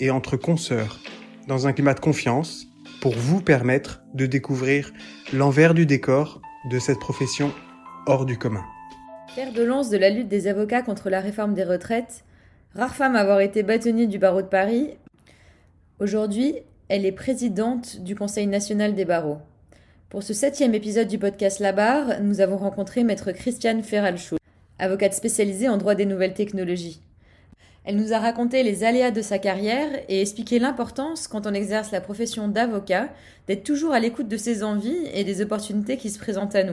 et entre consoeurs, dans un climat de confiance, pour vous permettre de découvrir l'envers du décor de cette profession hors du commun. Faire de lance de la lutte des avocats contre la réforme des retraites, rare femme à avoir été bâtonnier du barreau de Paris, aujourd'hui, elle est présidente du Conseil national des barreaux. Pour ce septième épisode du podcast La Barre, nous avons rencontré maître Christiane Ferralchou, avocate spécialisée en droit des nouvelles technologies. Elle nous a raconté les aléas de sa carrière et expliqué l'importance, quand on exerce la profession d'avocat, d'être toujours à l'écoute de ses envies et des opportunités qui se présentent à nous.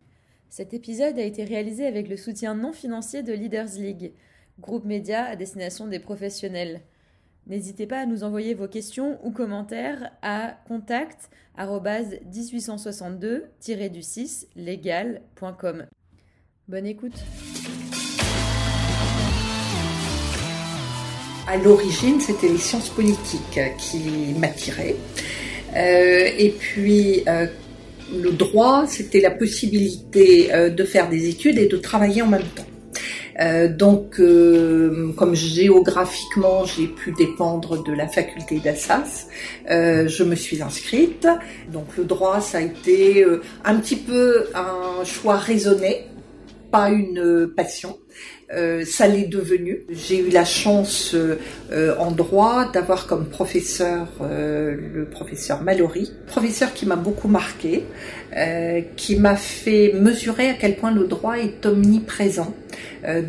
Cet épisode a été réalisé avec le soutien non financier de Leaders League, groupe média à destination des professionnels. N'hésitez pas à nous envoyer vos questions ou commentaires à contact 1862-6 legal.com. Bonne écoute. À l'origine, c'était les sciences politiques qui m'attiraient. Euh, et puis, euh, le droit, c'était la possibilité euh, de faire des études et de travailler en même temps. Euh, donc, euh, comme géographiquement, j'ai pu dépendre de la faculté d'Assas, euh, je me suis inscrite. Donc, le droit, ça a été un petit peu un choix raisonné, pas une passion. Euh, ça l'est devenu. J'ai eu la chance euh, en droit d'avoir comme professeur euh, le professeur Mallory, professeur qui m'a beaucoup marqué, qui m'a fait mesurer à quel point le droit est omniprésent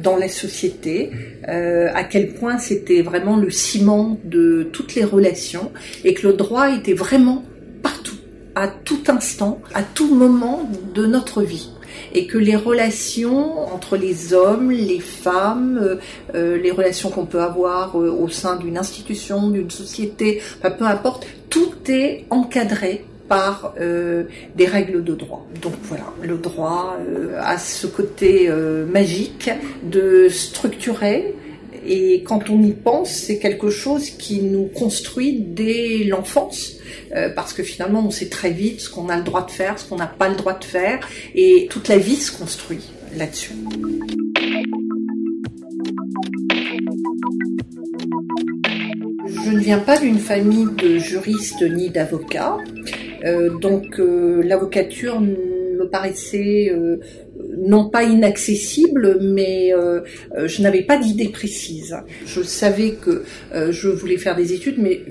dans la société, à quel point c'était vraiment le ciment de toutes les relations et que le droit était vraiment partout, à tout instant, à tout moment de notre vie et que les relations entre les hommes, les femmes, euh, euh, les relations qu'on peut avoir euh, au sein d'une institution, d'une société, peu importe, tout est encadré par des règles de droit. Donc voilà, le droit a ce côté magique de structurer et quand on y pense, c'est quelque chose qui nous construit dès l'enfance, euh, parce que finalement, on sait très vite ce qu'on a le droit de faire, ce qu'on n'a pas le droit de faire, et toute la vie se construit là-dessus. Je ne viens pas d'une famille de juristes ni d'avocats, euh, donc euh, l'avocature me paraissait non pas inaccessible, mais euh, euh, je n'avais pas d'idée précise. Je savais que euh, je voulais faire des études, mais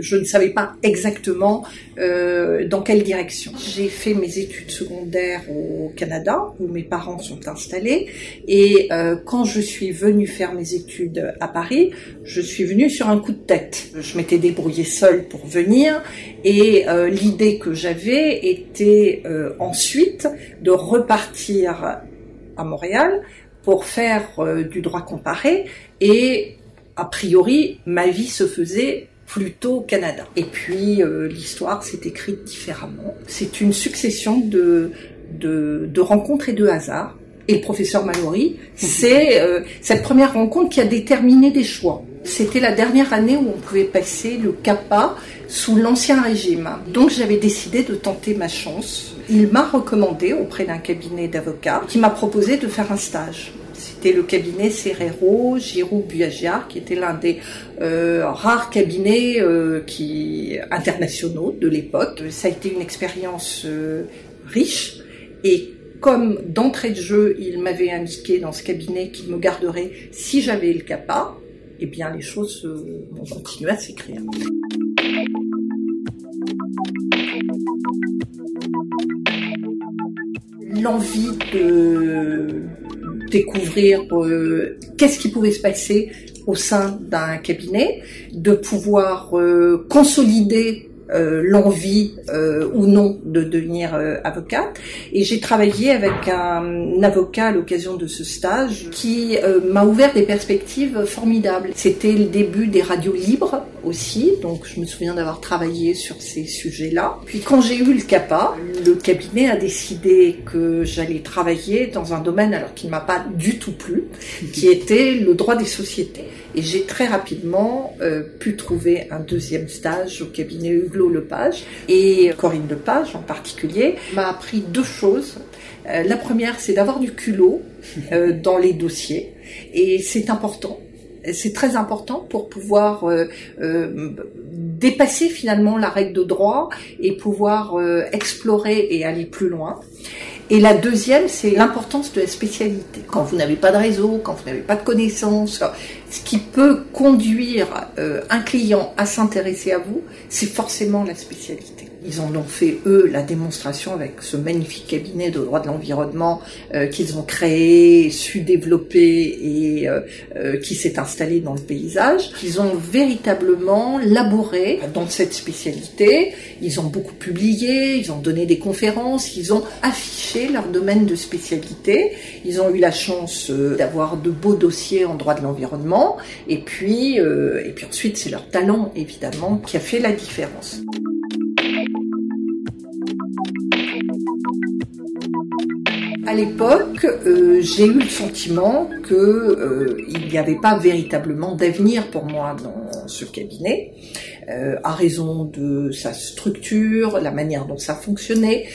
je ne savais pas exactement euh, dans quelle direction. J'ai fait mes études secondaires au Canada, où mes parents sont installés, et euh, quand je suis venue faire mes études à Paris, je suis venue sur un coup de tête. Je m'étais débrouillée seule pour venir, et euh, l'idée que j'avais était ensuite de repartir à Montréal pour faire du droit comparé, et a priori, ma vie se faisait plutôt au Canada. Et puis euh, l'histoire s'est écrite différemment. C'est une succession de, de, de, rencontres et de hasards. Et le professeur Mallory, c'est euh, cette première rencontre qui a déterminé des choix. C'était la dernière année où on pouvait passer le CAPA sous l'ancien régime. Donc j'avais décidé de tenter ma chance. Il m'a recommandé auprès d'un cabinet d'avocats qui m'a proposé de faire un stage. C'était le cabinet Serrero Giroux Buagiar, qui était l'un des euh, rares cabinets euh, internationaux de l'époque. Ça a été une expérience euh, riche et comme d'entrée de jeu, il m'avait indiqué dans ce cabinet qu'il me garderait si j'avais le CAPA, eh bien les choses ont continué à s'écrire. L'envie de découvrir euh, qu'est-ce qui pouvait se passer au sein d'un cabinet, de pouvoir euh, consolider euh, l'envie euh, ou non de devenir euh, avocate. Et j'ai travaillé avec un, avocat à l'occasion de ce stage qui m'a ouvert des perspectives formidables. C'était le début des radios libres aussi, donc je me souviens d'avoir travaillé sur ces sujets-là. Puis quand j'ai eu le CAPA, le cabinet a décidé que j'allais travailler dans un domaine alors qui ne m'a pas du tout plu, qui était le droit des sociétés. Et j'ai très rapidement euh, pu trouver un deuxième stage au cabinet Hugo Lepage. Et Corinne Lepage en particulier m'a appris deux choses. Euh, la première, c'est d'avoir du culot euh, dans les dossiers. Et c'est important c'est très important pour pouvoir dépasser finalement la règle de droit et pouvoir explorer et aller plus loin. Et la deuxième, c'est l'importance de la spécialité. Quand vous n'avez pas de réseau, quand vous n'avez pas de connaissances, ce qui peut conduire un client à s'intéresser à vous, c'est forcément la spécialité. Ils en ont fait, eux, la démonstration avec ce magnifique cabinet de droit de l'environnement euh, qu'ils ont créé, su développer et euh, euh, qui s'est installé dans le paysage. Ils ont véritablement labouré dans cette spécialité. Ils ont beaucoup publié, ils ont donné des conférences, ils ont affiché leur domaine de spécialité. Ils ont eu la chance d'avoir de beaux dossiers en droit de l'environnement. Et puis, et puis ensuite, c'est leur talent, évidemment, qui a fait la différence. À l'époque, euh, j'ai eu le sentiment que euh, n'y avait pas véritablement d'avenir pour moi dans ce cabinet, euh, à raison de sa structure, la manière dont ça fonctionnait.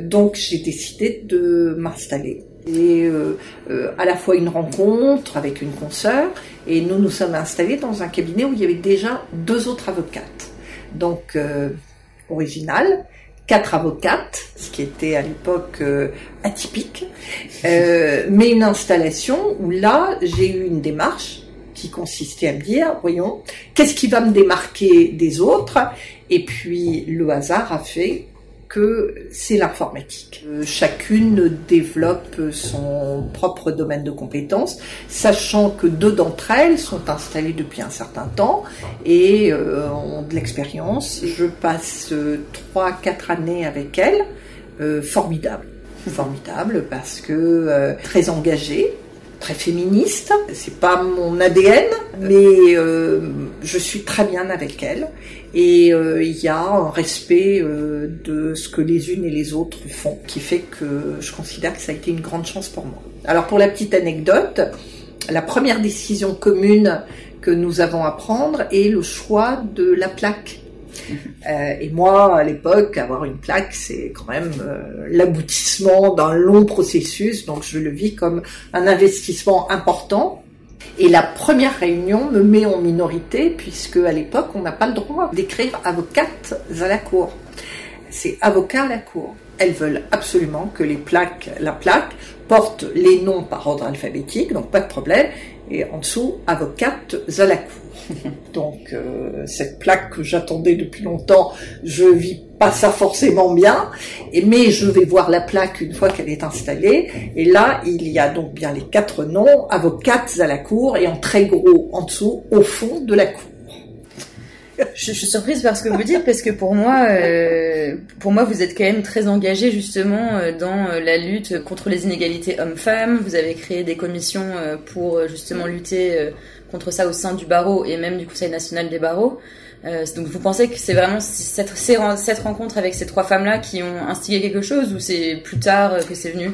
donc, j'ai décidé de m'installer. Et à la fois une rencontre avec une consoeur, et nous nous sommes installés dans un cabinet où il y avait déjà deux autres avocates. Donc, original quatre avocates, ce qui était à l'époque euh, atypique, euh, mais une installation où là, j'ai eu une démarche qui consistait à me dire, voyons, qu'est-ce qui va me démarquer des autres? Et puis le hasard a fait que c'est l'informatique. Euh, chacune développe son propre domaine de compétences, sachant que deux d'entre elles sont installées depuis un certain temps et euh, ont de l'expérience. Je passe euh, trois, quatre années avec elles, formidable, formidable parce que très engagée, très féministe. C'est pas mon ADN, mais je suis très bien avec elles et euh, il y a un respect euh, de ce que les unes et les autres font, qui fait que je considère que ça a été une grande chance pour moi. Alors pour la petite anecdote, la première décision commune que nous avons à prendre est le choix de la plaque. Euh, et moi, à l'époque, avoir une plaque, c'est quand même l'aboutissement d'un long processus, donc je le vis comme un investissement important et la première réunion me met en minorité puisque à l'époque, on n'a pas le droit d'écrire avocate à la cour. C'est avocat à la cour. Elles veulent absolument que les plaques, la plaque porte les noms par ordre alphabétique, donc pas de problème. Et en dessous, avocate à la cour. Donc euh, cette plaque que j'attendais depuis longtemps, je vis pas ça forcément bien, mais je vais voir la plaque une fois qu'elle est installée, et là il y a donc bien les quatre noms, avocates à la cour, et en très gros en dessous, au fond de la cour. Je, suis surprise par ce que vous dites parce que pour moi, euh, pour moi, vous êtes quand même très engagé justement euh, dans la lutte contre les inégalités hommes-femmes. Vous avez créé des commissions pour justement lutter contre ça au sein du barreau et même du Conseil national des barreaux. Euh, donc vous pensez que c'est vraiment cette, cette rencontre avec ces trois femmes-là qui ont instigé quelque chose ou c'est plus tard euh, que c'est venu?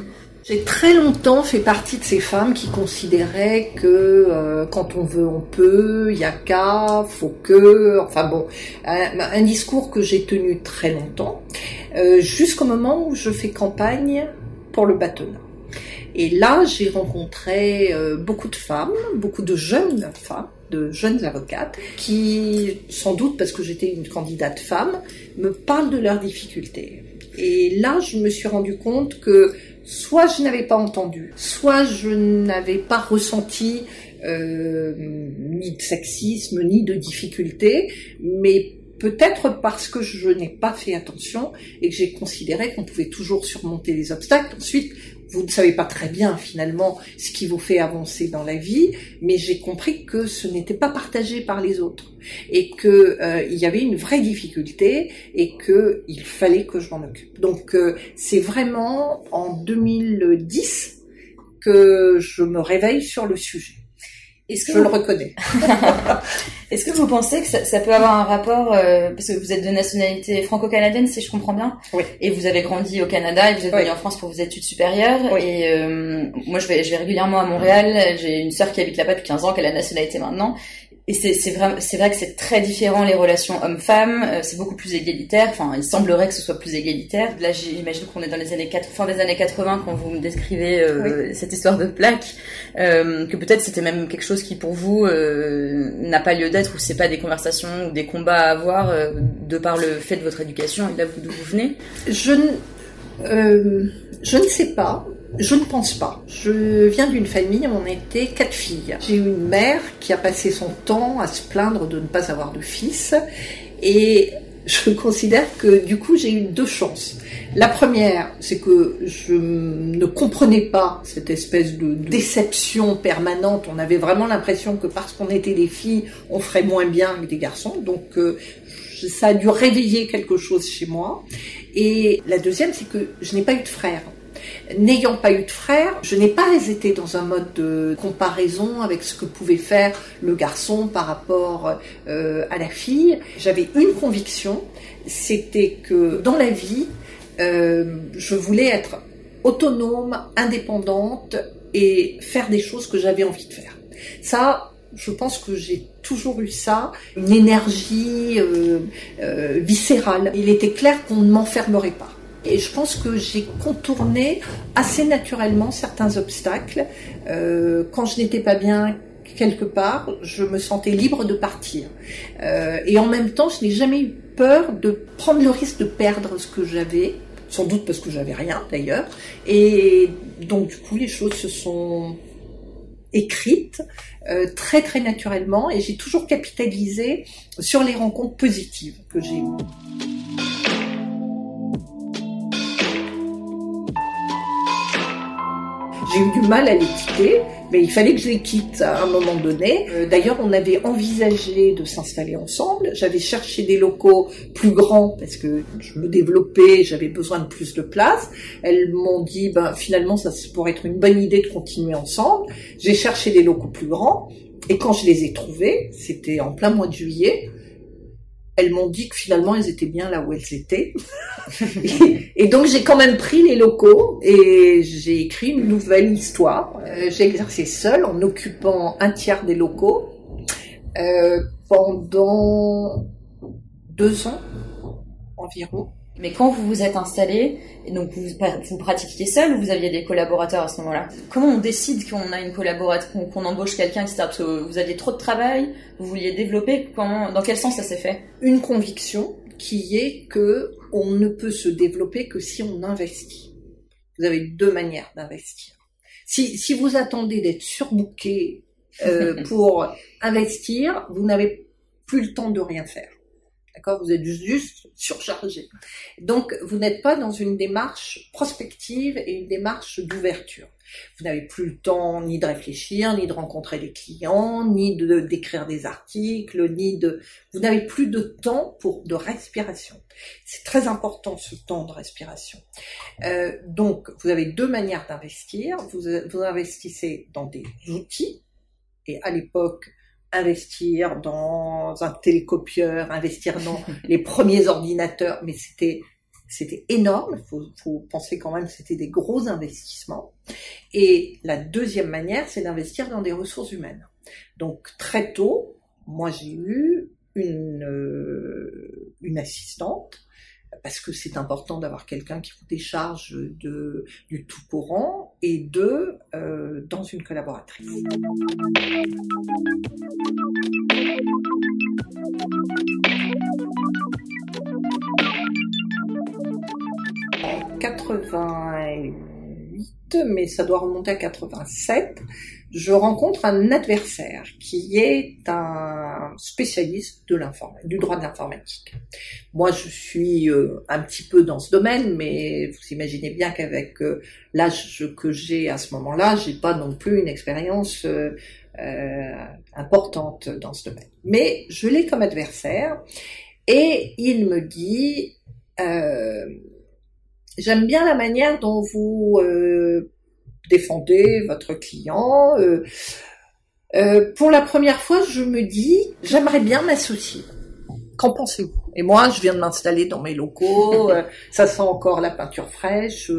J'ai très longtemps fait partie de ces femmes qui considéraient que euh, quand on veut, on peut, il y a qu'à, faut que, enfin bon, un, discours que j'ai tenu très longtemps, euh, jusqu'au moment où je fais campagne pour le bâtonnat. Et là, j'ai rencontré euh, beaucoup de femmes, beaucoup de jeunes femmes, de jeunes avocates, qui, sans doute parce que j'étais une candidate femme, me parlent de leurs difficultés. Et là, je me suis rendu compte que soit je n'avais pas entendu, soit je n'avais pas ressenti euh, ni de sexisme, ni de difficulté, mais peut-être parce que je n'ai pas fait attention et que j'ai considéré qu'on pouvait toujours surmonter les obstacles. Ensuite, vous ne savez pas très bien finalement ce qui vous fait avancer dans la vie, mais j'ai compris que ce n'était pas partagé par les autres et que euh, il y avait une vraie difficulté et que il fallait que je m'en occupe. Donc euh, c'est vraiment en 2010 que je me réveille sur le sujet. Est-ce que je le reconnais. Est-ce que vous pensez que ça, peut avoir un rapport euh, parce que vous êtes de nationalité franco-canadienne, si je comprends bien, oui. et vous avez grandi au Canada et vous êtes venu en France pour vos études supérieures. Et euh, moi, je vais, je vais régulièrement à Montréal. J'ai une sœur qui habite là-bas depuis 15 ans, qui a la nationalité maintenant. Et c'est vrai, c'est vrai que c'est très différent les relations hommes-femmes. Euh, c'est beaucoup plus égalitaire. Enfin, il semblerait que ce soit plus égalitaire. Là, j'imagine qu'on est dans les années 80, fin des années 80 quand vous me décrivez euh, cette histoire de plaque. Euh, que peut-être c'était même quelque chose qui pour vous euh, n'a pas lieu d'être ou c'est pas des conversations ou des combats à avoir de par le fait de votre éducation et là d'où vous venez? Je ne, je ne sais pas. Je ne pense pas. Je viens d'une famille où on était quatre filles. J'ai eu une mère qui a passé son temps à se plaindre de ne pas avoir de fils et je considère que du coup j'ai eu deux chances. La première, c'est que je ne comprenais pas cette espèce de déception permanente. On avait vraiment l'impression que parce qu'on était des filles, on ferait moins bien que des garçons. Donc euh, ça a dû réveiller quelque chose chez moi. Et la deuxième, c'est que je n'ai pas eu de frère. N'ayant pas eu de frère, je n'ai pas été dans un mode de comparaison avec ce que pouvait faire le garçon par rapport euh, à la fille. J'avais une conviction, c'était que dans la vie, euh, je voulais être autonome, indépendante et faire des choses que j'avais envie de faire. Ça, je pense que j'ai toujours eu ça, une énergie euh, viscérale. Il était clair qu'on ne m'enfermerait pas. Et je pense que j'ai contourné assez naturellement certains obstacles. Euh, quand je n'étais pas bien quelque part, je me sentais libre de partir. Euh, et en même temps, je n'ai jamais eu peur de prendre le risque de perdre ce que j'avais, sans doute parce que j'avais rien d'ailleurs. Et donc du coup, les choses se sont écrites euh, très très naturellement et j'ai toujours capitalisé sur les rencontres positives que j'ai eues. J'ai eu du mal à les quitter, mais il fallait que je les quitte à un moment donné. Euh, d'ailleurs, on avait envisagé de s'installer ensemble. J'avais cherché des locaux plus grands parce que je me développais, j'avais besoin de plus de place. Elles m'ont dit, ben finalement, ça pourrait être une bonne idée de continuer ensemble. J'ai cherché des locaux plus grands. Et quand je les ai trouvés, c'était en plein mois de juillet, elles m'ont dit que finalement elles étaient bien là où elles étaient. et, donc j'ai quand même pris les locaux et j'ai écrit une nouvelle histoire. Euh, j'ai exercé seule en occupant un tiers des locaux euh, pendant deux ans environ. Mais quand vous vous êtes installé, et donc vous, vous pratiquiez seul ou vous aviez des collaborateurs à ce moment-là? Comment on décide qu'on a une collaboratrice, qu'on embauche quelqu'un, etc. Parce que vous aviez trop de travail, vous vouliez développer. Comment, dans quel sens ça s'est fait? Une conviction qui est que on ne peut se développer que si on investit. Vous avez deux manières d'investir. Si, si vous attendez d'être surbooké euh, pour investir, vous n'avez plus le temps de rien faire. D'accord? Vous êtes juste surchargé. Donc, vous n'êtes pas dans une démarche prospective et une démarche d'ouverture. Vous n'avez plus le temps ni de réfléchir, ni de rencontrer des clients, ni de d'écrire des articles, ni de. Vous n'avez plus de temps pour de respiration. C'est très important ce temps de respiration. Euh, donc, vous avez deux manières d'investir. Vous, vous investissez dans des outils. Et à l'époque, investir dans un télécopieur, investir dans les premiers ordinateurs, mais c'était c'était énorme. Il faut, faut, penser quand même que c'était des gros investissements. Et la deuxième manière, c'est d'investir dans des ressources humaines. Donc très tôt, moi j'ai eu une, euh, une assistante parce que c'est important d'avoir quelqu'un qui des charges de, du tout courant, et deux, euh, dans une collaboratrice. En 88, mais ça doit remonter à 87, je rencontre un adversaire qui est un spécialiste de du droit de l'informatique. Moi, je suis euh, un petit peu dans ce domaine, mais vous imaginez bien qu'avec euh, l'âge que j'ai à ce moment-là, j'ai pas non plus une expérience euh, importante dans ce domaine. Mais je l'ai comme adversaire, et il me dit j'aime bien la manière dont vous défendez votre client. Euh, euh, pour la première fois, je me dis, j'aimerais bien m'associer. Qu'en pensez-vous? Et moi, je viens de m'installer dans mes locaux, euh, ça sent encore la peinture fraîche,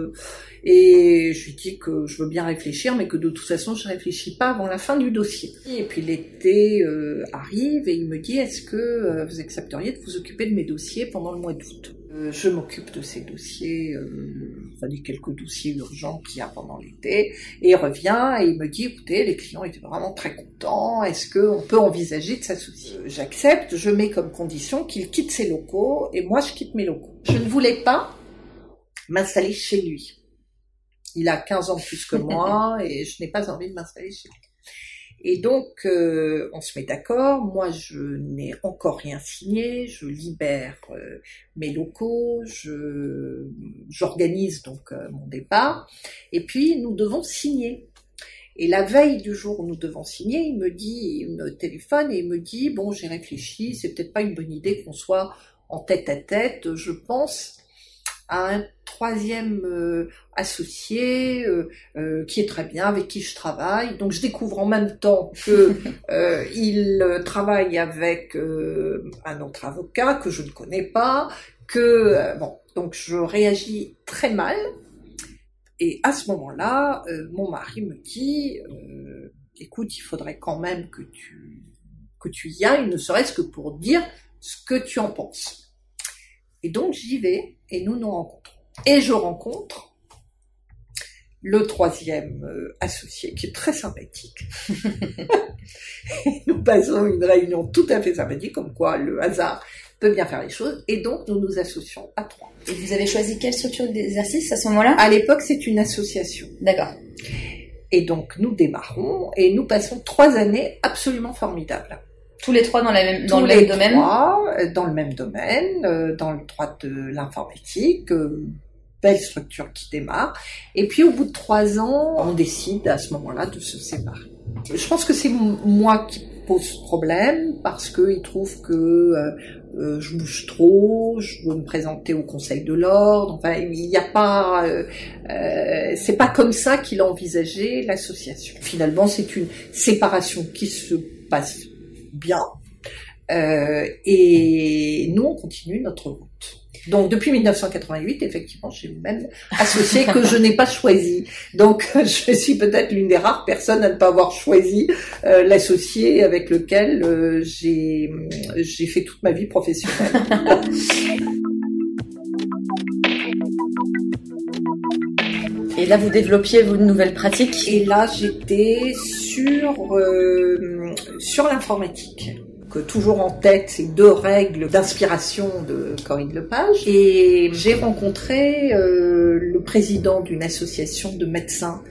et je lui dis que je veux bien réfléchir, mais que de toute façon, je réfléchis pas avant la fin du dossier. Et puis l'été arrive, et il me dit, est-ce que vous accepteriez de vous occuper de mes dossiers pendant le mois d'août? Euh, je m'occupe de ces dossiers, euh, enfin des quelques dossiers urgents qu'il y a pendant l'été, et il revient et il me dit, écoutez, les clients étaient vraiment très contents, est-ce qu'on peut envisager de s'associer? Euh, J'accepte, je mets comme condition qu'il quitte ses locaux, et moi je quitte mes locaux. Je ne voulais pas m'installer chez lui. Il a 15 ans plus que moi, et je n'ai pas envie de m'installer chez lui. Et donc, euh, on se met d'accord. Moi, je n'ai encore rien signé. Je libère euh, mes locaux. Je j'organise donc euh, mon départ. Et puis, nous devons signer. Et la veille du jour où nous devons signer, il me dit, il me téléphone et il me dit, bon, j'ai réfléchi. C'est peut-être pas une bonne idée qu'on soit en tête à tête. Je pense à un troisième euh, associé euh, euh, qui est très bien, avec qui je travaille. Donc je découvre en même temps que il travaille avec un autre avocat que je ne connais pas, que bon, donc je réagis très mal. Et à ce moment-là, mon mari me dit, écoute, il faudrait quand même que tu que tu y ailles, ne serait-ce que pour dire ce que tu en penses. Et donc j'y vais et nous nous rencontrons. Et je rencontre le troisième euh, associé, qui est très sympathique. nous passons une réunion tout à fait sympathique, comme quoi le hasard peut bien faire les choses, et donc nous nous associons à trois. Et vous avez choisi quelle structure d'exercice à ce moment-là? À l'époque, c'est une association. D'accord. Et donc nous démarrons, et nous passons trois années absolument formidables. Tous les trois dans, la même, dans le même domaine euh, Dans le même domaine, euh, dans le droit de l'informatique, belle structure qui démarre. Et puis au bout de trois ans, on décide à ce moment-là de se séparer. Je pense que c'est moi qui pose problème parce qu'il trouve que euh, euh, je bouge trop, je veux me présenter au Conseil de l'ordre. Enfin, il n'y a pas, euh, euh, c'est pas comme ça qu'il a envisagé l'association. Finalement, c'est une séparation qui se passe bien. et nous, on continue notre route. Donc depuis 1988, effectivement, j'ai même associé que je n'ai pas choisi. Donc je suis peut-être l'une des rares personnes à ne pas avoir choisi euh, l'associé avec lequel euh, j'ai j'ai fait toute ma vie professionnelle. Et là, vous développiez vos nouvelles pratiques? Et là, j'étais sur euh, sur l'informatique toujours en tête ces deux règles d'inspiration de Corinne Lepage. Et j'ai rencontré euh, le président d'une association de médecins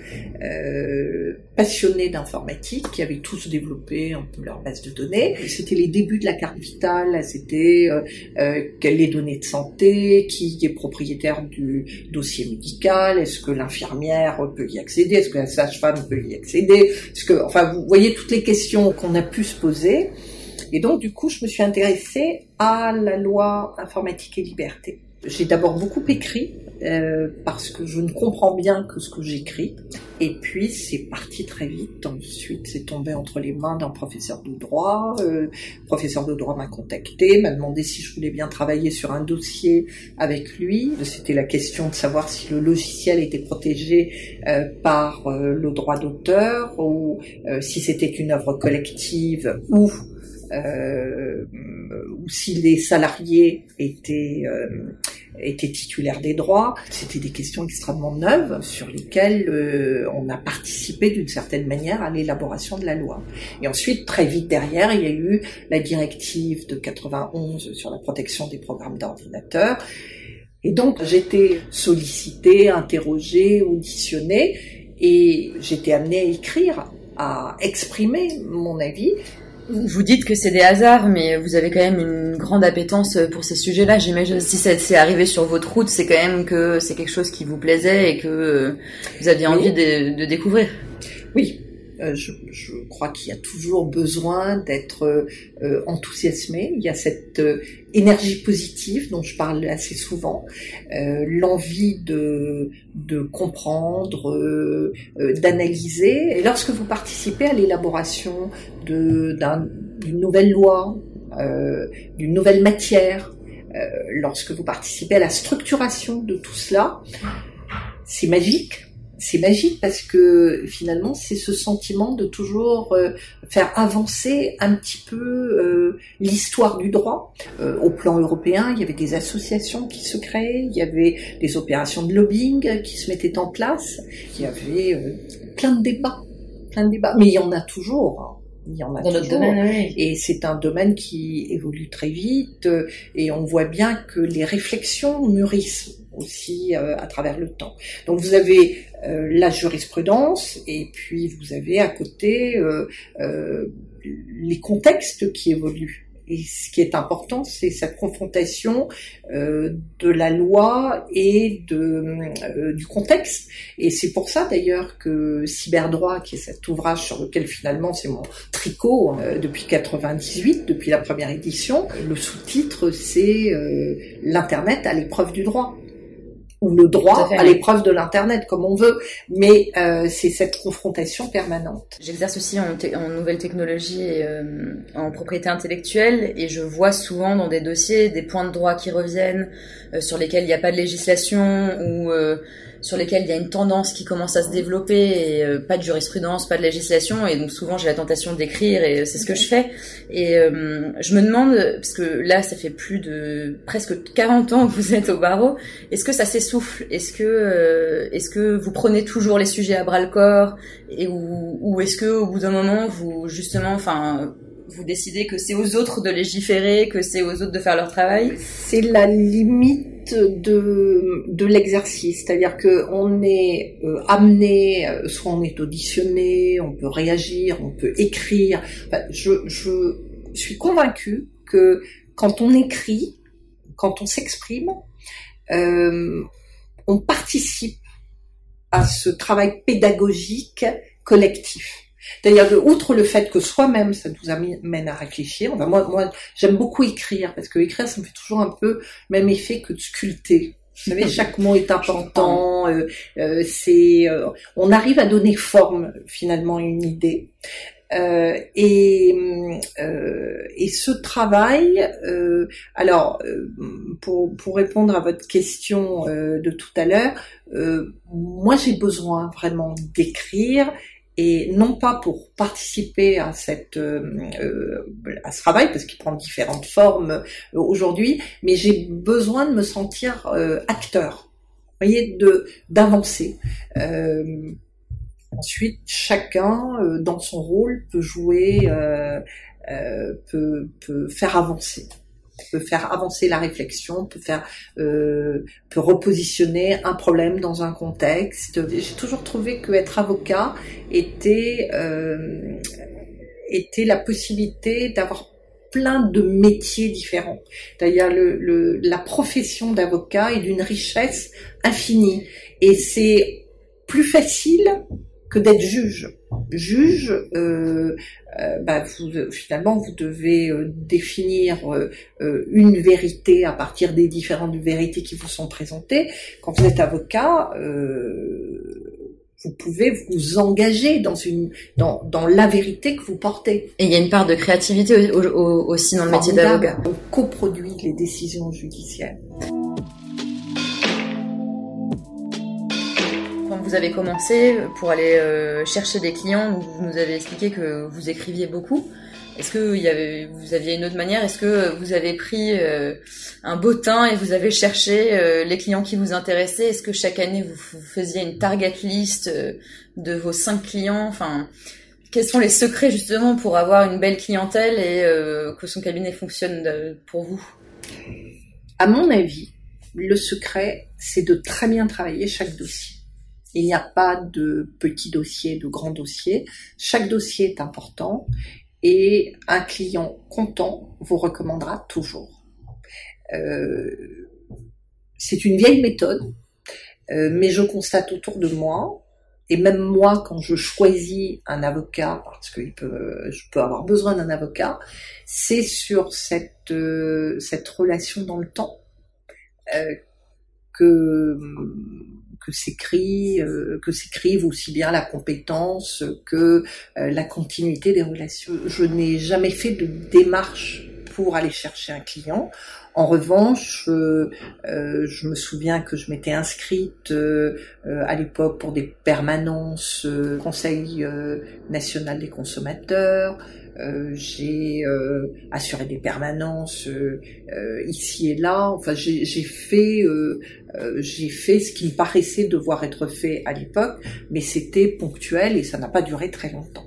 euh, passionnés d'informatique qui avaient tous développé un peu leur base de données. C'était les débuts de la carte vitale, c'était euh, euh, les données de santé, qui est propriétaire du dossier médical, est-ce que l'infirmière peut y accéder, est-ce que la sage-femme peut y accéder, enfin, vous voyez toutes les questions qu'on a pu se poser. Et donc, du coup, je me suis intéressée à la loi informatique et liberté. J'ai d'abord beaucoup écrit euh, parce que je ne comprends bien que ce que j'écris. Et puis c'est parti très vite. Ensuite, c'est tombé entre les mains d'un professeur de droit. Euh, le professeur de droit m'a contacté, m'a demandé si je voulais bien travailler sur un dossier avec lui. C'était la question de savoir si le logiciel était protégé euh, par le droit d'auteur ou si c'était une œuvre collective ou euh, ou si les salariés étaient euh, étaient titulaires des droits. C'était des questions extrêmement neuves sur lesquelles euh, on a participé d'une certaine manière à l'élaboration de la loi. Et ensuite, très vite derrière, il y a eu la directive de 91 sur la protection des programmes d'ordinateur. Et donc, j'étais sollicitée, interrogée, auditionnée, et j'étais amenée à écrire à exprimer mon avis. Vous dites que c'est des hasards, mais vous avez quand même une grande appétence pour ces sujets-là. J'imagine si c'est arrivé sur votre route, c'est quand même que c'est quelque chose qui vous plaisait et que vous aviez envie de, de découvrir. Oui, euh, je, je, crois qu'il y a toujours besoin d'être euh, enthousiasmé. Il y a cette euh, énergie positive dont je parle assez souvent, l'envie de, de comprendre, d'analyser. Et lorsque vous participez à l'élaboration d'une nouvelle loi, d'une nouvelle matière, lorsque vous participez à la structuration de tout cela, c'est magique c'est magique parce que finalement c'est ce sentiment de toujours euh, faire avancer un petit peu euh, l'histoire du droit. Euh, au plan européen, il y avait des associations qui se créaient, il y avait des opérations de lobbying qui se mettaient en place, il y avait plein de débats, plein de débats, mais il y en a toujours. Il y en a Dans toujours. Domaine, Et c'est un domaine qui évolue très vite et on voit bien que les réflexions mûrissent aussi euh, à travers le temps. Donc vous avez euh, la jurisprudence et puis vous avez à côté euh, les contextes qui évoluent. Et ce qui est important, c'est cette confrontation euh, de la loi et de, euh, du contexte. Et c'est pour ça d'ailleurs que Cyberdroit, qui est cet ouvrage sur lequel finalement c'est mon tricot euh, depuis 98, depuis la première édition, le sous-titre c'est l'internet à l'épreuve du droit ou le droit à, l'épreuve de l'internet comme on veut, mais euh, c'est cette confrontation permanente. J'exerce aussi en, en nouvelles technologies et euh, en propriété intellectuelle et je vois souvent dans des dossiers des points de droit qui reviennent euh, sur lesquels il n'y a pas de législation ou euh, sur lesquels il y a une tendance qui commence à se développer et euh, pas de jurisprudence, pas de législation. Et donc souvent j'ai la tentation d'écrire et euh, c'est ce que je fais. Et euh, je me demande parce que là ça fait plus de presque 40 ans que vous êtes au barreau, est-ce que ça s'essouffle? Est-ce que est-ce que vous prenez toujours les sujets à bras le corps et ou, ou est-ce que au bout d'un moment vous justement enfin vous décidez que c'est aux autres de légiférer, que c'est aux autres de faire leur travail? C'est la limite de, l'exercice, c'est-à-dire que on est euh, amené, euh, soit on est auditionné, on peut réagir, on peut écrire. je, je suis convaincue que quand on écrit, quand on s'exprime, euh, on participe à ce travail pédagogique collectif. C'est-à-dire que, outre le fait que soi-même, ça nous amène à réfléchir, moi, moi j'aime beaucoup écrire, parce que écrire, ça me fait toujours un peu même effet que de sculpter. Vous savez, chaque mot est important. Euh, euh, c'est, euh, on arrive à donner forme finalement à une idée. Euh, et, euh, et ce travail, euh, alors pour, pour répondre à votre question de tout à l'heure, moi j'ai besoin vraiment d'écrire et non pas pour participer à cette euh, euh, à ce travail parce qu'il prend différentes formes euh, aujourd'hui, mais j'ai besoin de me sentir acteur, vous voyez, de d'avancer. ensuite, chacun dans son rôle peut jouer, peut peut faire avancer peut faire avancer la réflexion, peut faire, euh, peut repositionner un problème dans un contexte. J'ai toujours trouvé que être avocat était euh, était la possibilité d'avoir plein de métiers différents. D'ailleurs, le, le, la profession d'avocat est d'une richesse infinie et c'est plus facile que d'être juge. Juge, euh, euh, bah, vous, finalement, vous devez euh, définir une vérité à partir des différentes vérités qui vous sont présentées. Quand vous êtes avocat, vous pouvez vous engager dans une dans, dans la vérité que vous portez. Et il y a une part de créativité aussi dans le métier d'avocat. On coproduit les décisions judiciaires. Vous avez commencé pour aller euh, chercher des clients, vous nous avez expliqué que vous écriviez beaucoup. Est-ce que vous aviez une autre manière? Est-ce que vous avez pris euh, un bottin et vous avez cherché euh, les clients qui vous intéressaient? Est-ce que chaque année vous, faisiez une target list de vos cinq clients? Enfin, quels sont les secrets justement pour avoir une belle clientèle et que son cabinet fonctionne pour vous? À mon avis, le secret, c'est de très bien travailler chaque dossier Il n'y a pas de petits dossiers, de grands dossiers. Chaque dossier est important et un client content vous recommandera toujours. Euh, c'est une vieille méthode, euh, mais je constate autour de moi, et même moi quand je choisis un avocat, parce que je peux avoir besoin d'un avocat, c'est sur cette, euh, cette relation dans le temps euh, que euh, que s'écrivent aussi bien la compétence que euh, la continuité des relations. Je n'ai jamais fait de démarche pour aller chercher un client. En revanche, euh, je me souviens que je m'étais inscrite à l'époque pour des permanences Conseil national des consommateurs. J'ai assuré des permanences ici et là. Enfin, j'ai fait euh, j'ai fait ce qui me paraissait devoir être fait à l'époque, mais c'était ponctuel et ça n'a pas duré très longtemps.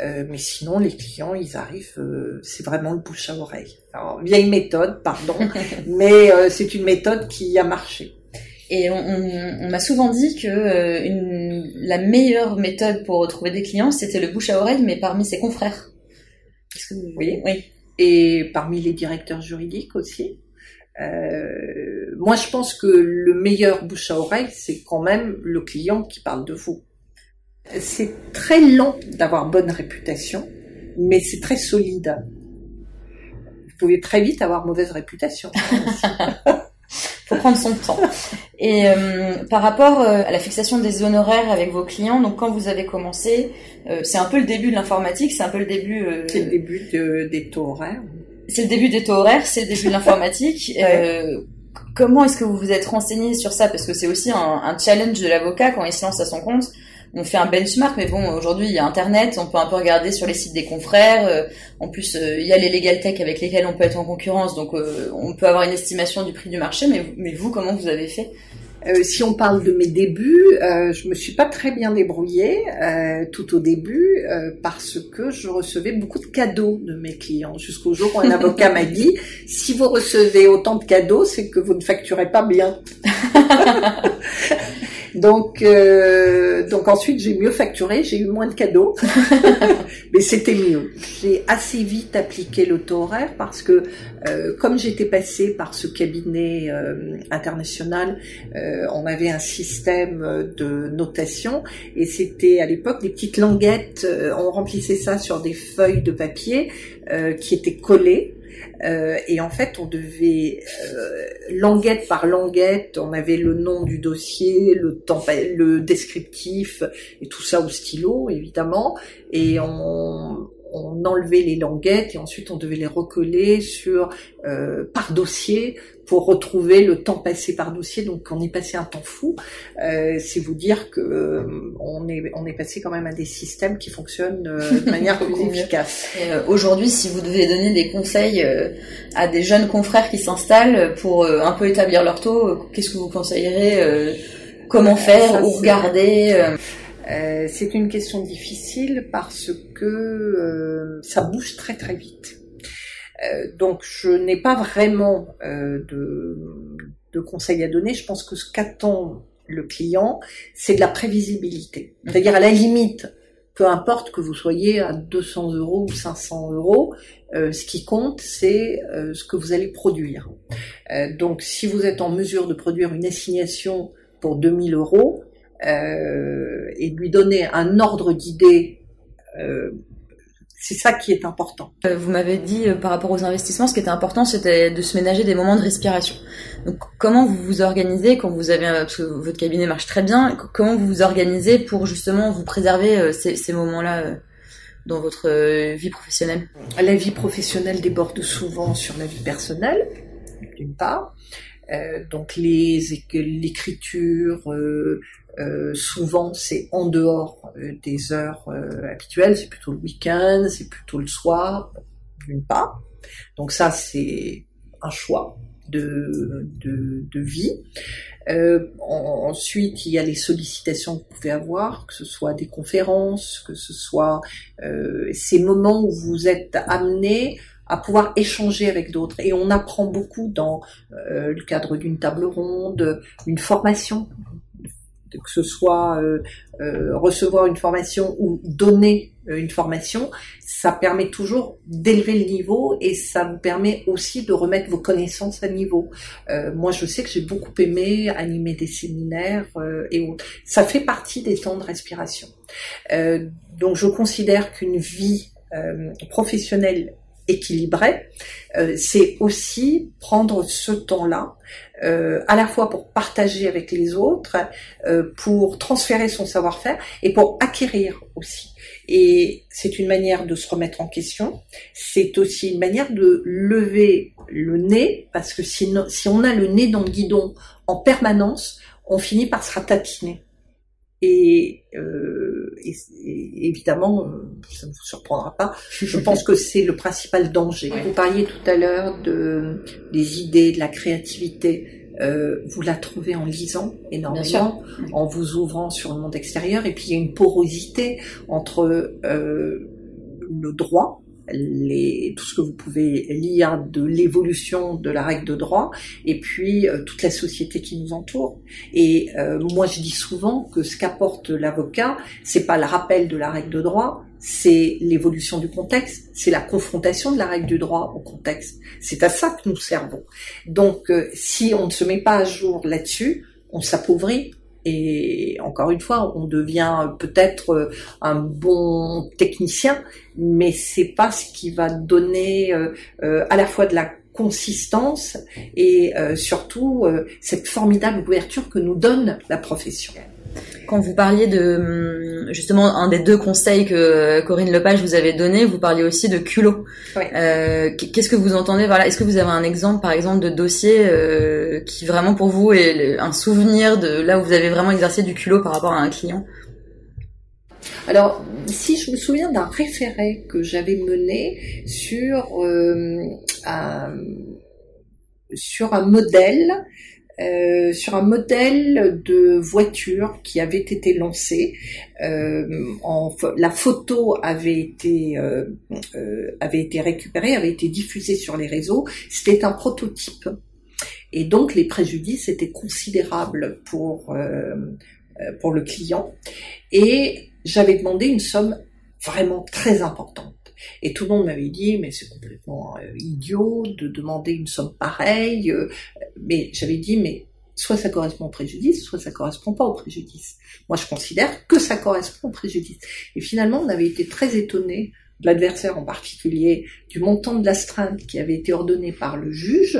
Euh, mais sinon, les clients, ils arrivent, euh, c'est vraiment le bouche à oreille. Alors, vieille méthode, pardon, mais c'est une méthode qui a marché. Et on, on, m'a souvent dit que une, la meilleure méthode pour retrouver des clients, c'était le bouche à oreille, mais parmi ses confrères. Que. Oui. oui. Et parmi les directeurs juridiques aussi. Euh, moi, je pense que le meilleur bouche à oreille, c'est quand même le client qui parle de vous. C'est très lent d'avoir bonne réputation, mais c'est très solide. Vous pouvez très vite avoir mauvaise réputation. prendre son temps. Et euh, par rapport euh, à la fixation des honoraires avec vos clients, donc quand vous avez commencé, euh, c'est un peu le début de l'informatique, c'est un peu le début. c'est le début de, des taux horaires c'est le début des taux horaires, c'est le début de l'informatique. comment est-ce que vous vous êtes renseigné sur ça? Parce que c'est aussi un, un challenge de l'avocat quand il se lance à son compte. On fait un benchmark, mais bon, aujourd'hui il y a Internet, on peut un peu regarder sur les sites des confrères. Euh, en plus, euh, il y a les legal tech avec lesquels on peut être en concurrence, donc euh, on peut avoir une estimation du prix du marché. Mais, mais vous, comment vous avez fait? Euh, si on parle de mes débuts, euh, je me suis pas très bien débrouillée euh, tout au début euh, parce que je recevais beaucoup de cadeaux de mes clients jusqu'au jour où un avocat m'a dit si vous recevez autant de cadeaux, c'est que vous ne facturez pas bien. Donc, euh, donc ensuite j'ai mieux facturé, j'ai eu moins de cadeaux, mais c'était mieux. J'ai assez vite appliqué le taux horaire parce que euh, comme j'étais passée par ce cabinet euh, international, euh, on avait un système de notation et c'était à l'époque des petites languettes. Euh, on remplissait ça sur des feuilles de papier qui étaient collées euh, et en fait, on devait euh, languette par languette, on avait le nom du dossier, le temps, le descriptif et tout ça au stylo, évidemment. Et on, on enlevait les languettes et ensuite on devait les recoller sur euh, par dossier pour retrouver le temps passé par dossier. Donc on est passé un temps fou. Euh, c'est vous dire que euh, on est on est passé quand même à des systèmes qui fonctionnent euh, de manière plus efficace. Aujourd'hui, si vous devez donner des conseils à des jeunes confrères qui s'installent pour un peu établir leur taux, qu'est-ce que vous conseillerez Comment faire Où regarder euh, c'est une question difficile parce que euh, ça bouge très très vite. Euh, donc je n'ai pas vraiment de, de conseils à donner. Je pense que ce qu'attend le client, c'est de la prévisibilité. C'est-à-dire à la limite, peu importe que vous soyez à 200 euros ou 500 euros, ce qui compte, c'est ce que vous allez produire. donc si vous êtes en mesure de produire une assignation pour 2000 euros, euh, et lui donner un ordre d'idée. Euh, c'est ça qui est important. Euh, vous m'avez dit par rapport aux investissements, ce qui était important, c'était de se ménager des moments de respiration. Donc, comment vous vous organisez quand vous avez, parce que votre cabinet marche très bien, comment vous vous organisez pour justement vous préserver ces, ces moments-là dans votre vie professionnelle? La vie professionnelle déborde souvent sur la vie personnelle, d'une part. Euh, donc les l'écriture, euh, euh, souvent c'est en dehors euh, des heures euh, habituelles, c'est plutôt le week-end, c'est plutôt le soir, d'une part. Donc ça c'est un choix de, de, vie. Euh, ensuite, il y a les sollicitations que vous pouvez avoir, que ce soit des conférences, que ce soit euh, ces moments où vous êtes amené à pouvoir échanger avec d'autres. Et on apprend beaucoup dans le cadre d'une table ronde, une formation que ce soit euh, euh, recevoir une formation ou donner euh, une formation, ça permet toujours d'élever le niveau et ça vous permet aussi de remettre vos connaissances à niveau. moi, je sais que j'ai beaucoup aimé animer des séminaires et autres. Ça fait partie des temps de respiration. donc, je considère qu'une vie professionnelle équilibrée, c'est aussi prendre ce temps-là euh, à la fois pour partager avec les autres, euh, pour transférer son savoir-faire et pour acquérir aussi. Et c'est une manière de se remettre en question. C'est aussi une manière de lever le nez, parce que si, si on a le nez dans le guidon en permanence, on finit par se ratatiner. Et, euh, évidemment, ça ne vous surprendra pas, je pense que c'est le principal danger. Vous parliez tout à l'heure de, des idées, de la créativité. Euh, vous la trouvez en lisant énormément, en vous ouvrant sur le monde extérieur, et puis il y a une porosité entre euh, le droit, les, tout ce que vous pouvez lire de l'évolution de la règle de droit et puis euh, toute la société qui nous entoure. Et euh, moi, je dis souvent que ce qu'apporte l'avocat, c'est pas le rappel de la règle de droit, c'est l'évolution du contexte, c'est la confrontation de la règle du droit au contexte. C'est à ça que nous servons. Donc, euh, si on ne se met pas à jour là-dessus, on s'appauvrit, et encore une fois, on devient peut-être euh, un bon technicien, mais c'est pas ce qui va donner euh, euh, à la fois de la consistance et surtout cette formidable ouverture que nous donne la profession. Quand vous parliez de hum, justement un des deux conseils que Corinne Lepage vous avait donné, vous parliez aussi de culot. Euh, Qu'est-ce que vous entendez Voilà, est-ce que vous avez un exemple, par exemple, de dossier euh, qui vraiment pour vous est un souvenir de là où vous avez vraiment exercé du culot par rapport à un client? Alors, si je me souviens d'un référé que j'avais mené sur euh, un, sur un modèle euh, sur un modèle de voiture qui avait été lancé. Euh, en, la photo avait été avait été récupérée, avait été diffusée sur les réseaux. C'était un prototype, et donc les préjudices étaient considérables pour pour le client. Et j'avais demandé une somme vraiment très importante. Et tout le monde m'avait dit, mais c'est complètement euh, idiot de demander une somme pareille. Euh, mais j'avais dit, mais soit ça correspond au préjudice, soit ça correspond pas au préjudice. Moi, je considère que ça correspond au préjudice. Et finalement, on avait été très étonnés l'adversaire en particulier, du montant de l'astreinte qui avait été ordonné par le juge,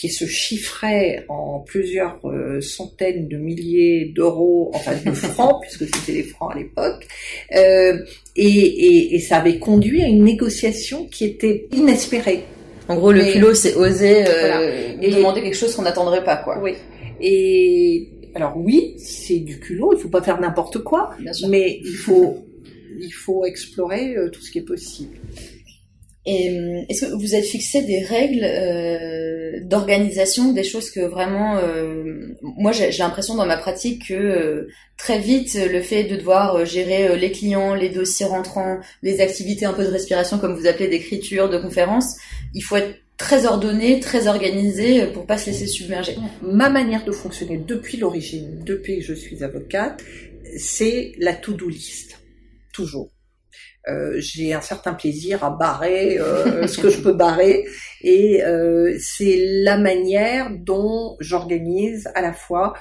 qui se chiffrait en plusieurs euh, centaines de milliers d'euros, enfin de francs, puisque c'était les francs à l'époque, euh, et, et, et, ça avait conduit à une négociation qui était inespérée. En gros, le culot, c'est oser euh, demander quelque chose qu'on n'attendrait pas, quoi. Oui. Et alors oui, c'est du culot, il faut pas faire n'importe quoi, mais il faut il faut explorer tout ce qui est possible. Et euh, est-ce que vous êtes fixé des règles euh, d'organisation, des choses que vraiment, moi j'ai l'impression dans ma pratique que très vite le fait de devoir gérer les clients, les dossiers rentrants, les activités un peu de respiration comme vous appelez d'écriture, de conférence, il faut être très ordonné, très organisé pour pas se laisser submerger. Ma manière de fonctionner depuis l'origine, depuis que je suis avocate, c'est la to-do list toujours. Euh, j'ai un certain plaisir à barrer euh, ce que je peux barrer. Et euh, c'est la manière dont j'organise à la fois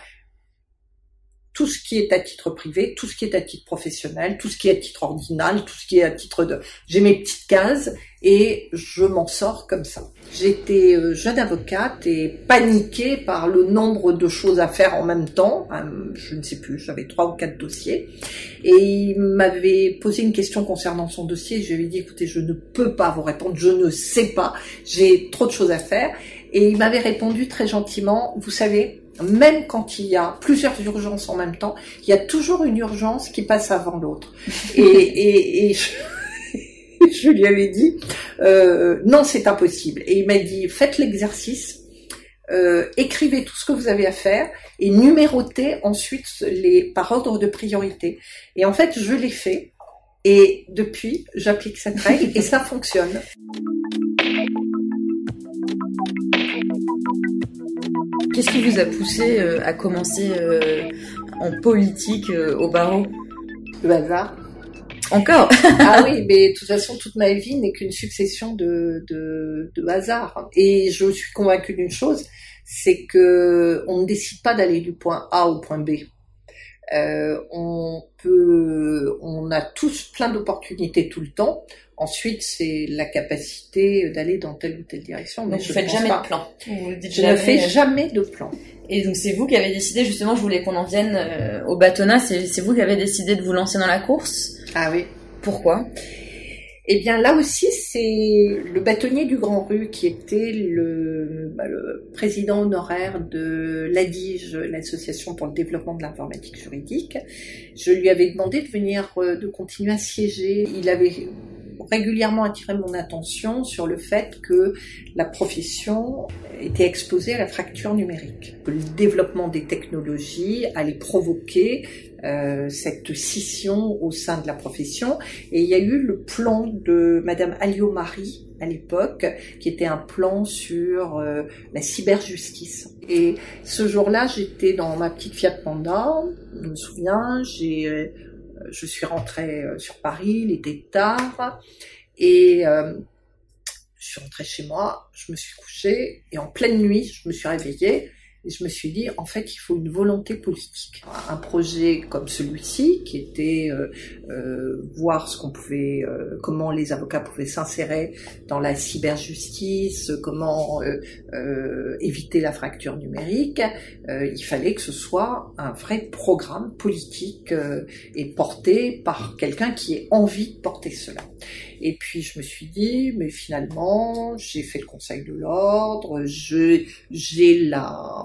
tout ce qui est à titre privé, tout ce qui est à titre professionnel, tout ce qui est à titre ordinal, tout ce qui est à titre de... J'ai mes petites cases et je m'en sors comme ça. J'étais euh, jeune avocate et paniquée par le nombre de choses à faire en même temps. Euh, je ne sais plus, j'avais trois ou quatre dossiers. Et il m'avait posé une question concernant son dossier. Je lui ai dit, écoutez, je ne peux pas vous répondre, je ne sais pas, j'ai trop de choses à faire. Et il m'avait répondu très gentiment, vous savez, même quand il y a plusieurs urgences en même temps, il y a toujours une urgence qui passe avant l'autre. et, et, et je, je, lui avais dit, euh, non, c'est impossible. Et il m'a dit, faites l'exercice, euh, écrivez tout ce que vous avez à faire et numérotez ensuite les par ordre de priorité. Et en fait, je l'ai fait. Et depuis, j'applique cette règle et ça fonctionne. Qu'est-ce qui vous a poussé euh, à commencer euh, en politique euh, au barreau? Le hasard. Encore? Ah oui, mais de toute façon, toute ma vie n'est qu'une succession de, de, de hasards. Et je suis convaincue d'une chose, c'est que on ne décide pas d'aller du point A au point B. Euh, on peut, on a tous plein d'opportunités tout le temps. Ensuite, c'est la capacité d'aller dans telle ou telle direction. Mais Donc je faites pense jamais pas. de plan. Vous dites Je ne fais jamais de plan. Et donc c'est vous qui avez décidé, justement, je voulais qu'on en vienne euh, au bâtonnat, c'est c'est vous qui avez décidé de vous lancer dans la course? Ah oui. Pourquoi? Eh bien, là aussi, c'est le bâtonnier du Grand Rue qui était le, bah, le président honoraire de l'ADIGE, l'Association pour le développement de l'informatique juridique. Je lui avais demandé de venir, euh, de continuer à siéger. Il avait régulièrement attiré mon attention sur le fait que la profession était exposée à la fracture numérique, que le développement des technologies allait provoquer euh, cette scission au sein de la profession. Et il y a eu le plan de Madame Alliot-Marie à l'époque, qui était un plan sur euh, la cyberjustice. Et ce jour-là, j'étais dans ma petite Fiat Panda, je me souviens, j'ai, euh, je suis rentrée euh, sur Paris, il était tard, et euh, je suis rentrée chez moi, je me suis couchée, et en pleine nuit, je me suis réveillée, je me suis dit, en fait, il faut une volonté politique. Un projet comme celui-ci, qui était euh, euh, voir ce qu'on pouvait, euh, comment les avocats pouvaient s'insérer dans la cyberjustice, comment éviter la fracture numérique, il fallait que ce soit un vrai programme politique et porté par quelqu'un qui ait envie de porter cela. Et puis je me suis dit, mais finalement, j'ai fait le Conseil de l'ordre, j'ai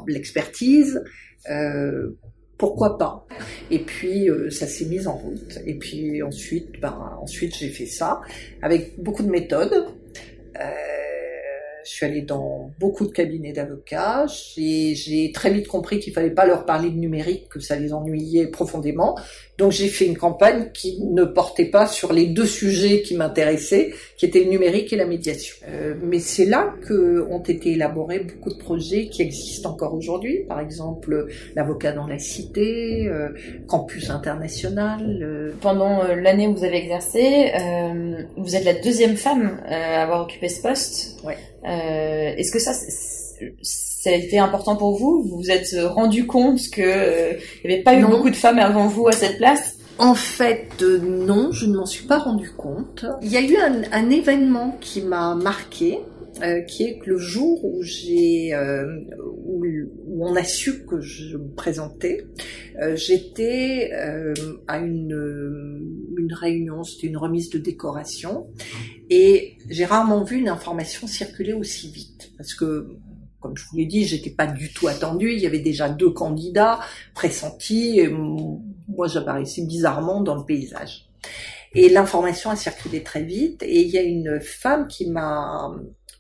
l'expertise. Euh, pourquoi pas? Et puis euh, ça s'est mis en route. Et puis ensuite, ben ensuite j'ai fait ça avec beaucoup de méthodes. Euh, je suis allée dans beaucoup de cabinets d'avocats. J'ai j'ai très vite compris qu'il fallait pas leur parler de numérique, que ça les ennuyait profondément. Donc j'ai fait une campagne qui ne portait pas sur les deux sujets qui m'intéressaient, qui étaient le numérique et la médiation. Euh, mais c'est là que ont été élaborés beaucoup de projets qui existent encore aujourd'hui. Par exemple, l'avocat dans la cité, euh, campus international. euh, Pendant euh, l'année où vous avez exercé, euh, vous êtes la deuxième femme euh, à avoir occupé ce poste. Ouais. Euh, Est-ce que ça, ça a été important pour vous? Vous vous êtes rendu compte que euh, il n'y avait pas eu Non. beaucoup de femmes avant vous à cette place? En fait, euh, non, je ne m'en suis pas rendu compte. Il y a eu un, un événement qui m'a marqué, euh, qui est que le jour où j'ai, euh, où, où on a su que je me présentais, euh, j'étais euh, à une, euh, une réunion, c'était une remise de décoration, et j'ai rarement vu une information circuler aussi vite, parce que comme je vous l'ai dit, j'étais pas du tout attendue. Il y avait déjà deux candidats pressentis. Et moi, j'apparaissais bizarrement dans le paysage. Et l'information a circulé très vite. Et il y a une femme qui m'a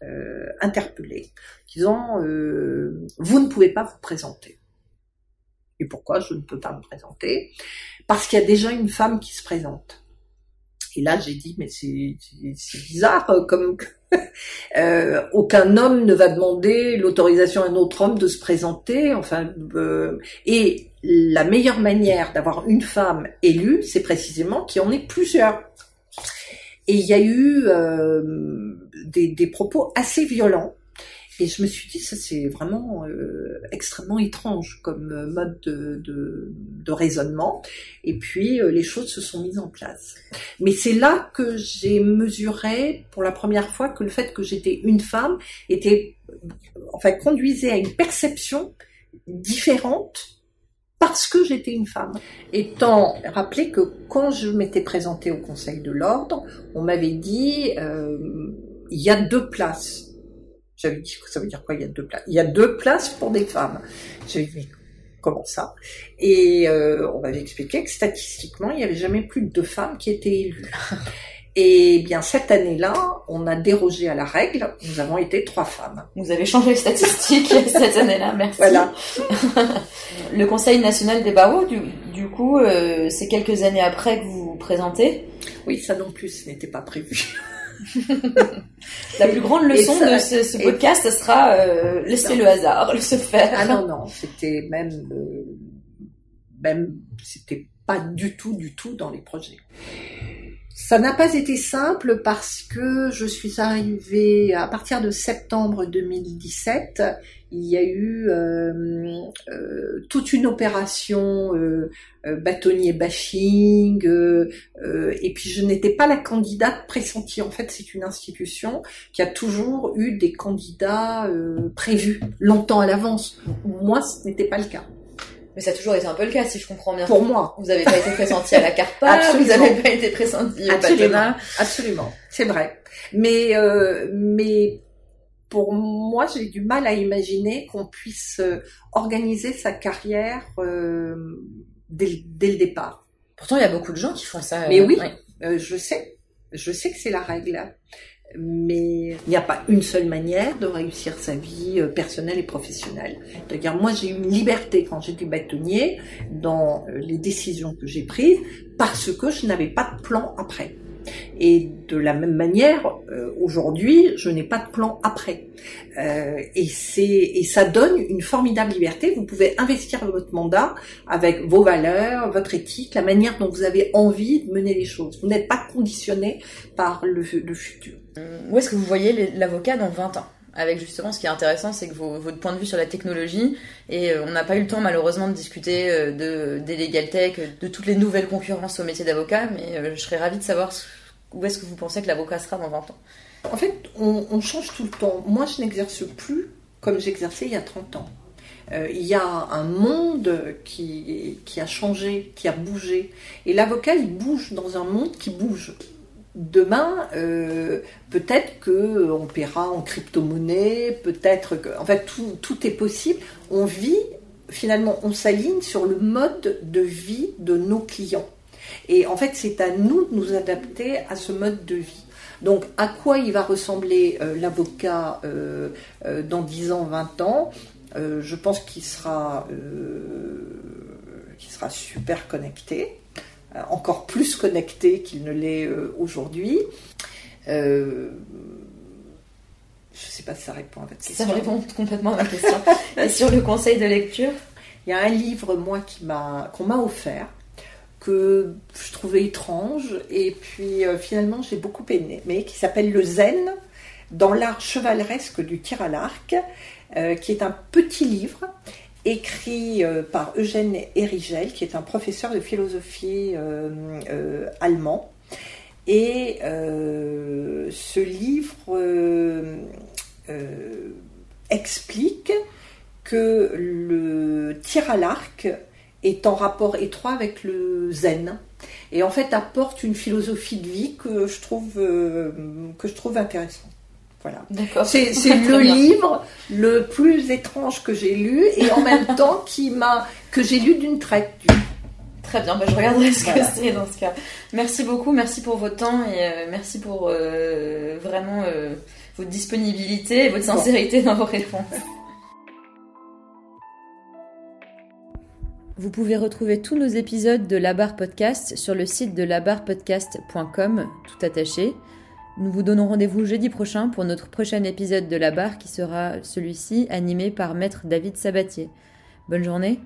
euh, interpellée, disant euh, Vous ne pouvez pas vous présenter. Et pourquoi je ne peux pas me présenter? Parce qu'il y a déjà une femme qui se présente. Et là, j'ai dit, mais c'est bizarre, euh, comme euh, aucun homme ne va demander l'autorisation à un autre homme de se présenter. Enfin, et la meilleure manière d'avoir une femme élue, c'est précisément qu'il y en ait plusieurs. Et il y a eu euh, des, propos assez violents. Et je me suis dit, ça c'est vraiment euh, extrêmement étrange comme euh, mode de, raisonnement. Et puis les choses se sont mises en place. Mais c'est là que j'ai mesuré pour la première fois que le fait que j'étais une femme était, enfin, conduisait à une perception différente parce que j'étais une femme. Étant rappelé que quand je m'étais présentée au Conseil de l'ordre, on m'avait dit euh, il y a deux places. J'avais dit ça veut dire quoi Il y a deux places? Il y a deux places pour des femmes. J'avais dit comment ça? Et euh, on m'avait expliqué que statistiquement il n'y avait jamais plus de deux femmes qui étaient élues. Et bien cette année-là, on a dérogé à la règle. Nous avons été trois femmes. Vous avez changé les statistiques cette année-là, merci. Voilà. Le Conseil national des barreaux, du, du coup, euh, c'est quelques années après que vous vous présentez. Oui, ça non plus, ce n'était pas prévu. La plus grande leçon ça- de ce, podcast, ce sera euh, laisser le hasard se faire. Ah non, non, c'était même, euh, même, c'était pas du tout, du tout dans les projets. Ça n'a pas été simple parce que je suis arrivée à partir de septembre 2017. Il y a eu euh, euh, toute une opération euh, euh, bâtonnier bashing, euh, et puis je n'étais pas la candidate pressentie. En fait, c'est une institution qui a toujours eu des candidats prévus longtemps à l'avance. Moi, ce n'était pas le cas. Mais ça a toujours été un peu le cas, si je comprends bien. Pour moi, Vous n'avez pas été pressenti à la Carpa, Absolument. vous n'avez pas été pressenti au Absolument. Absolument, c'est vrai. Mais, euh, mais pour moi, j'ai du mal à imaginer qu'on puisse euh, organiser sa carrière euh, dès, le- dès le départ. Pourtant, il y a beaucoup de gens qui font ça. Mais euh, oui. ouais. Euh, je sais, je sais que c'est la règle. Mais il n'y a pas une seule manière de réussir sa vie euh, personnelle et professionnelle. C'est-à-dire, moi, j'ai eu une liberté quand j'étais bâtonnier dans euh, les décisions que j'ai prises parce que je n'avais pas de plan après. Et de la même manière, euh, aujourd'hui, je n'ai pas de plan après. Euh, et c'est et ça donne une formidable liberté. Vous pouvez investir votre mandat avec vos valeurs, votre éthique, la manière dont vous avez envie de mener les choses. Vous n'êtes pas conditionné par le, le futur. Où est-ce que vous voyez l'avocat dans 20 ans? Avec justement ce qui est intéressant, c'est que votre point de vue sur la technologie, et euh, on n'a pas eu le temps malheureusement de discuter euh, de, des legal tech, de toutes les nouvelles concurrences au métier d'avocat, mais euh, je serais ravie de savoir où est-ce que vous pensez que l'avocat sera dans 20 ans. En fait, on, on change tout le temps. Moi, je n'exerce plus comme j'exerçais il y a 30 ans. Il y a un monde qui, qui a changé, qui a bougé. Et l'avocat, il bouge dans un monde qui bouge. Demain, euh, peut-être que on paiera en crypto-monnaie, peut-être que, en fait, tout, est possible. On vit, finalement, on s'aligne sur le mode de vie de nos clients. Et en fait, c'est à nous de nous adapter à ce mode de vie. Donc, à quoi il va ressembler euh, l'avocat euh, dans 10 ans, 20 ans? Je pense qu'il sera, super connecté, encore plus connecté qu'il ne l'est euh, aujourd'hui. Euh, je ne sais pas si ça répond à votre question. Ça répond complètement à ma question. et sur le conseil de lecture? Il y a un livre, moi, qui m'a, qu'on m'a offert, que je trouvais étrange, et puis euh, finalement j'ai beaucoup aimé, mais qui s'appelle Le Zen dans l'art chevaleresque du tir à l'arc, euh, qui est un petit livre écrit euh, par Eugène Erigel, qui est un professeur de philosophie euh, euh, allemand. Et ce livre explique que le tir à l'arc est en rapport étroit avec le zen et en fait apporte une philosophie de vie que je trouve que je trouve intéressante. Voilà. D'accord. C'est le bien. livre le plus étrange que j'ai lu et en même temps qui m'a que j'ai lu d'une traite. Très bien, bah, je regarderai ce Voilà. que c'est dans ce cas. Merci beaucoup, merci pour votre temps et euh, merci pour euh, vraiment euh, votre disponibilité et votre sincérité dans vos réponses. Vous pouvez retrouver tous nos épisodes de La Barre Podcast sur le site de labarrepodcast.com, tout attaché. Nous vous donnons rendez-vous jeudi prochain pour notre prochain épisode de La Barre qui sera celui-ci animé par Maître David Sabatier. Bonne journée